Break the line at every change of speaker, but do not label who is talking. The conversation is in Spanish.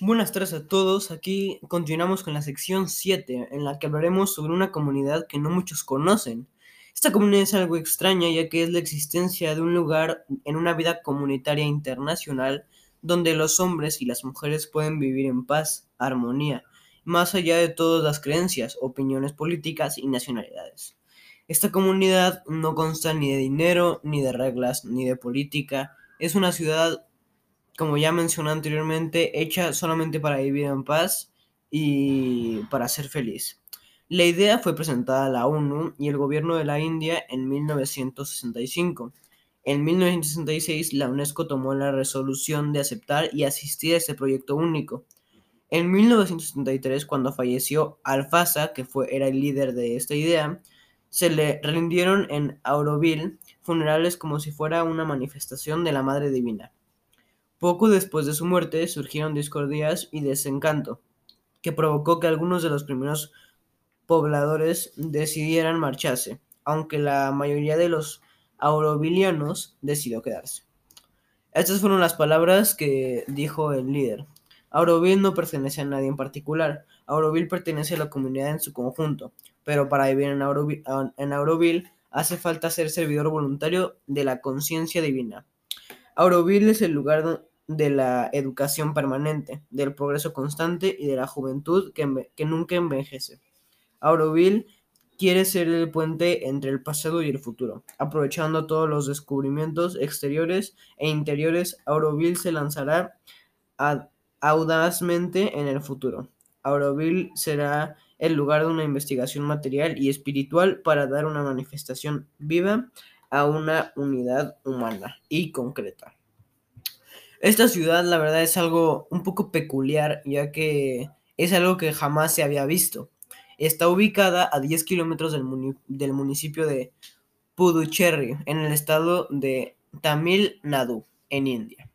Buenas tardes a todos. Aquí continuamos con la sección 7, en la que hablaremos sobre una comunidad que no muchos conocen. Esta comunidad es algo extraña ya que es la existencia de un lugar en una vida comunitaria internacional donde los hombres y las mujeres pueden vivir en paz, armonía, más allá de todas las creencias, opiniones políticas y nacionalidades. Esta comunidad no consta ni de dinero, ni de reglas, ni de política. Es una ciudad como ya mencioné anteriormente, hecha solamente para vivir en paz y para ser feliz. La idea fue presentada a la ONU y el gobierno de la India en 1965. En 1966 la UNESCO tomó la resolución de aceptar y asistir a este proyecto único. En 1973, cuando falleció Al-Fasa, que fue, era el líder de esta idea, se le rindieron en Auroville funerales como si fuera una manifestación de la Madre Divina. Poco después de su muerte surgieron discordias y desencanto, que provocó que algunos de los primeros pobladores decidieran marcharse, aunque la mayoría de los aurovilianos decidió quedarse. Estas fueron las palabras que dijo el líder. Auroville no pertenece a nadie en particular. Auroville pertenece a la comunidad en su conjunto, pero para vivir en Auroville, hace falta ser servidor voluntario de la conciencia divina. Auroville es el lugar de la educación permanente, del progreso constante y de la juventud que, que nunca envejece. Auroville quiere ser el puente entre el pasado y el futuro. Aprovechando todos los descubrimientos exteriores e interiores, Auroville se lanzará audazmente en el futuro. Auroville será el lugar de una investigación material y espiritual para dar una manifestación viva a una unidad humana y concreta. Esta ciudad, la verdad, es algo un poco peculiar, ya que es algo que jamás se había visto. Está ubicada a 10 kilómetros del, del, municipio de Puducherry, en el estado de Tamil Nadu, en India.